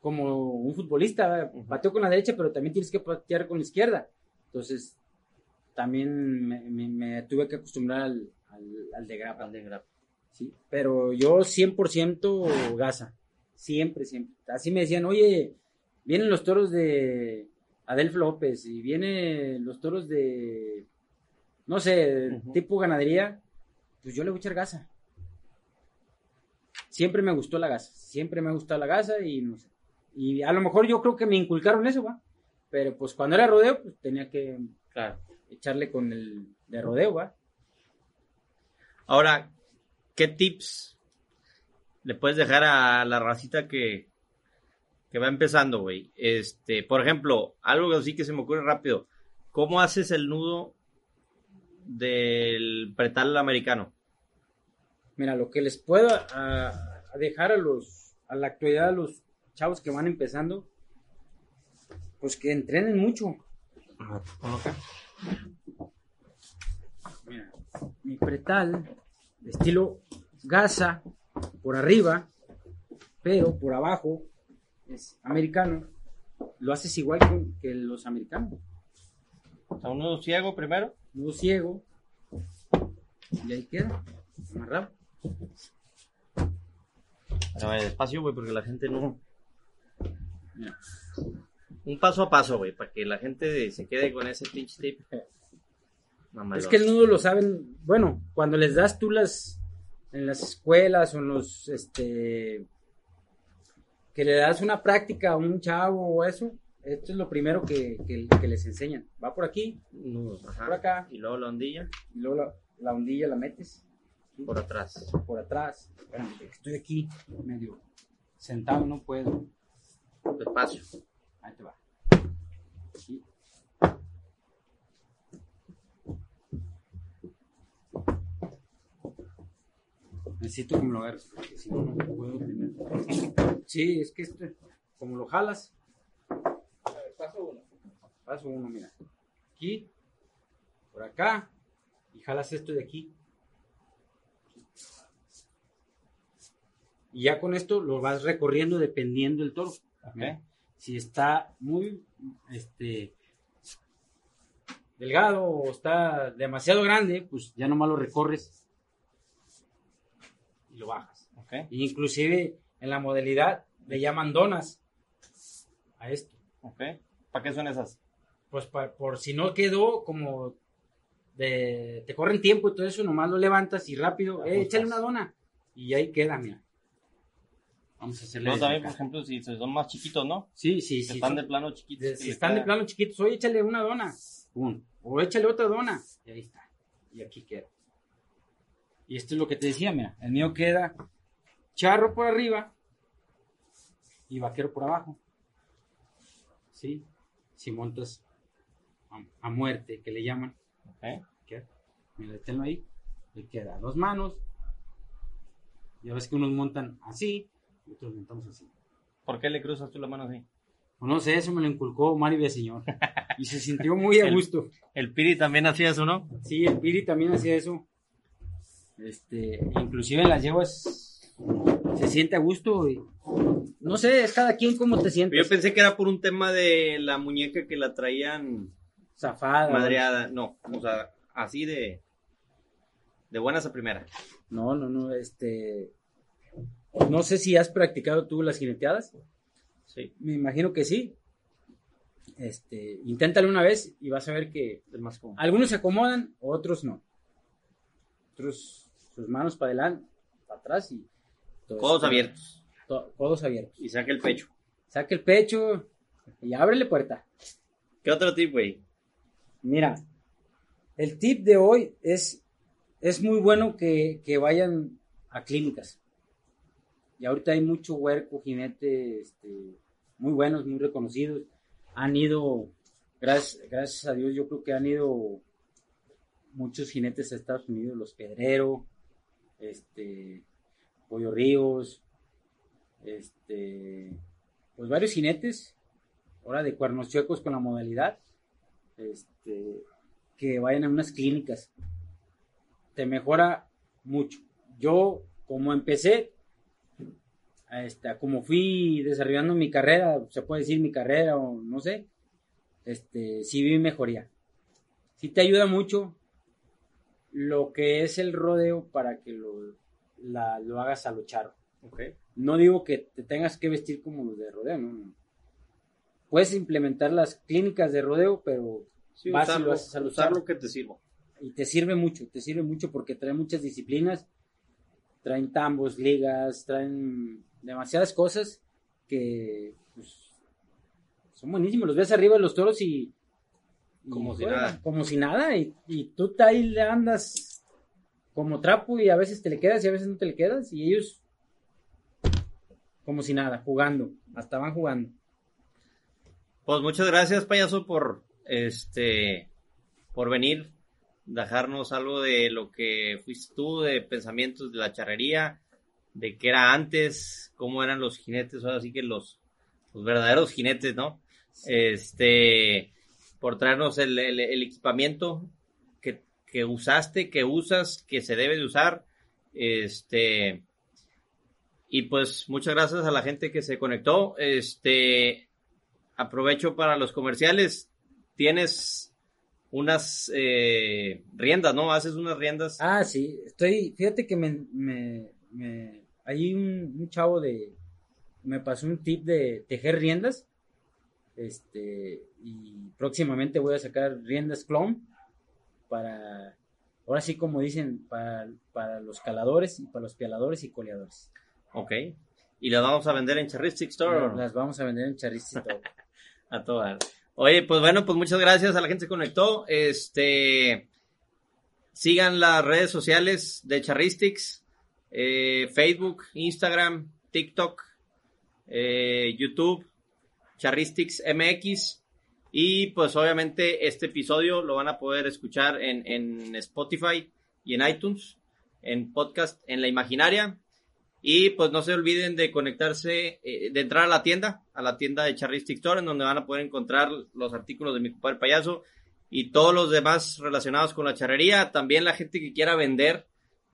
como un futbolista. Ujú. pateo con la derecha, pero también tienes que patear con la izquierda. Entonces, también me, me- me tuve que acostumbrar al, al- al de grapa. Sí, pero yo 100% gasa. Siempre, siempre. Así me decían, oye, vienen los toros de Adelfo López y vienen los toros de, no sé, tipo ganadería. Pues yo le voy a echar gasa. Siempre me gustó la gasa. Siempre me ha gustado la gasa y no sé. Y a lo mejor yo creo que me inculcaron eso, va. Pero pues cuando era rodeo, pues tenía que Claro. echarle con el de rodeo, va. Ahora, ¿qué tips le puedes dejar a la racita que, que va empezando, güey? Este, por ejemplo, algo así que se me ocurre rápido. ¿Cómo haces el nudo del pretal americano? Mira, lo que les puedo a, a dejar a los, a la actualidad a los chavos que van empezando, pues que entrenen mucho. Mira, mi pretal, de estilo gasa, por arriba, pero por abajo es americano. Lo haces igual que, que los americanos. O sea, un nudo ciego primero. Nudo ciego. Y ahí queda, amarrado. Pero despacio, güey, porque la gente no. Un paso a paso, güey, para que la gente se quede con ese pinche tip. Es que el nudo lo saben, bueno, cuando les das tú las en las escuelas o en los este que le das una práctica a un chavo o eso, esto es lo primero que, que- que les enseñan. Va por aquí, Nudos, ajá. por acá. Y luego la ondilla y luego la, la ondilla la metes por atrás. por atrás. Espérame, estoy aquí medio sentado, no puedo. Despacio. Ahí te va. Aquí. Necesito que me lo agarres, porque si no, no puedo primero. Sí, es que este, como lo jalas. Paso uno. Paso uno, mira. Aquí, por acá, y jalas esto de aquí. Y ya con esto lo vas recorriendo dependiendo del toro. Si está muy este delgado o está demasiado grande, pues ya nomás lo recorres y lo bajas. Ok. Inclusive en la modalidad le llaman donas a esto. Ok. ¿Para qué son esas? Pues pa- por si no quedó como de te corren tiempo y todo eso, nomás lo levantas y rápido, eh, échale una dona y ahí queda, mira. Vamos a hacerle Luego desde también, por ejemplo, si son más chiquitos, ¿no? Sí, sí, Si sí. están son- de plano chiquitos. de- si están de plano chiquitos, oye, échale una dona. Pum. O échale otra dona. Y ahí está. Y aquí queda. Y esto es lo que te decía, mira. El mío queda charro por arriba y vaquero por abajo. ¿Sí? Si montas a, a muerte, que le llaman. Ok. Mira, tenlo ahí. Le queda dos manos. Ya ves que unos montan así y otros montamos así. ¿Por qué le cruzas tú la mano así? No sé, eso me lo inculcó Mario Villaseñor. Y se sintió muy a El- gusto. El Piri también hacía eso, ¿no? Sí, el Piri también hacía eso. Este, inclusive en las yeguas se siente a gusto. y- no sé, es cada quien cómo te sientes. Yo pensé que era por un tema de la muñeca que la traían Zafada. madreada. No, o sea, así de. De buenas a primera. No, no, no, este. No sé si has practicado tú las jineteadas. Sí. Me imagino que sí. Este, inténtalo una vez y vas a ver que Es más algunos se acomodan, otros no. Otros sus manos para adelante, para atrás y todo Codos esto- abiertos. to- codos abiertos. Y saca el pecho. Saca el pecho y ábrele puerta. ¿Qué otro tip, güey? Mira, el tip de hoy es, es muy bueno que, que vayan a clínicas. Y ahorita hay mucho huerco, jinete, este, muy buenos, muy reconocidos. Han ido, gracias, gracias a Dios, yo creo que han ido muchos jinetes a Estados Unidos, los Pedrero, este, Pollo Ríos, este, pues varios jinetes, ahora de cuernos chuecos con la modalidad este, que vayan a unas clínicas. Te mejora mucho. Yo, como empecé, este, como fui desarrollando mi carrera, se puede decir mi carrera o no sé, este, sí vi mejoría. Sí te ayuda mucho lo que es el rodeo para que lo, la- lo hagas a lo charo. Ok. No digo que te tengas que vestir como los de rodeo, no. Puedes implementar las clínicas de rodeo, pero Sí, vas y usar, lo haces a lo usar charo. lo que te sirva. Y te sirve mucho, te sirve mucho porque trae muchas disciplinas, traen tambos, ligas, traen demasiadas cosas que pues, son buenísimos. Los ves arriba de los toros y... y Como si juegan, nada. Como si nada. Y, y tú ahí le andas como trapo y a veces te le quedas y a veces no te le quedas. Y ellos como si nada, jugando. Hasta van jugando. Pues muchas gracias, payaso, por este por venir, dejarnos algo de lo que fuiste tú, de pensamientos de la charrería, de qué era antes, cómo eran los jinetes, ahora sí que los, los verdaderos jinetes, ¿no? Este, por traernos el, el- el equipamiento que, que usaste, que usas, que se debe de usar. Este, y pues muchas gracias a la gente que se conectó. Este, aprovecho para los comerciales. Tienes unas eh, riendas, ¿no? Haces unas riendas. Ah, sí, estoy, fíjate que me, me, me- hay un, un chavo de, me pasó un tip de tejer riendas, este, y próximamente voy a sacar riendas clon para, ahora sí como dicen, para, para los caladores y para los pialadores y coleadores. Ok. Y las vamos a vender en Charristic Store. Las, las vamos a vender en Charista y todo. A todas. Oye, pues bueno, pues muchas gracias a la gente que se conectó. Este, sigan las redes sociales de Charristics, eh, Facebook, Instagram, TikTok, eh, YouTube, Charristics MX. Y pues obviamente este episodio lo van a poder escuchar en, en Spotify y en iTunes, en podcast en la imaginaria. Y pues no se olviden de conectarse, eh, de entrar a la tienda, a la tienda de Charristic Store, en donde van a poder encontrar los artículos de mi compadre payaso y todos los demás relacionados con la charrería. También la gente que quiera vender,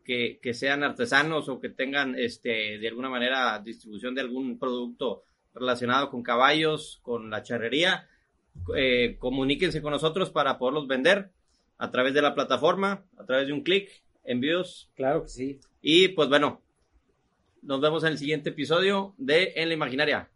que, que sean artesanos o que tengan este, de alguna manera distribución de algún producto relacionado con caballos, con la charrería, eh, comuníquense con nosotros para poderlos vender a través de la plataforma, a través de un clic, envíos Claro que sí. y pues bueno, nos vemos en el siguiente episodio de En la Imaginaria.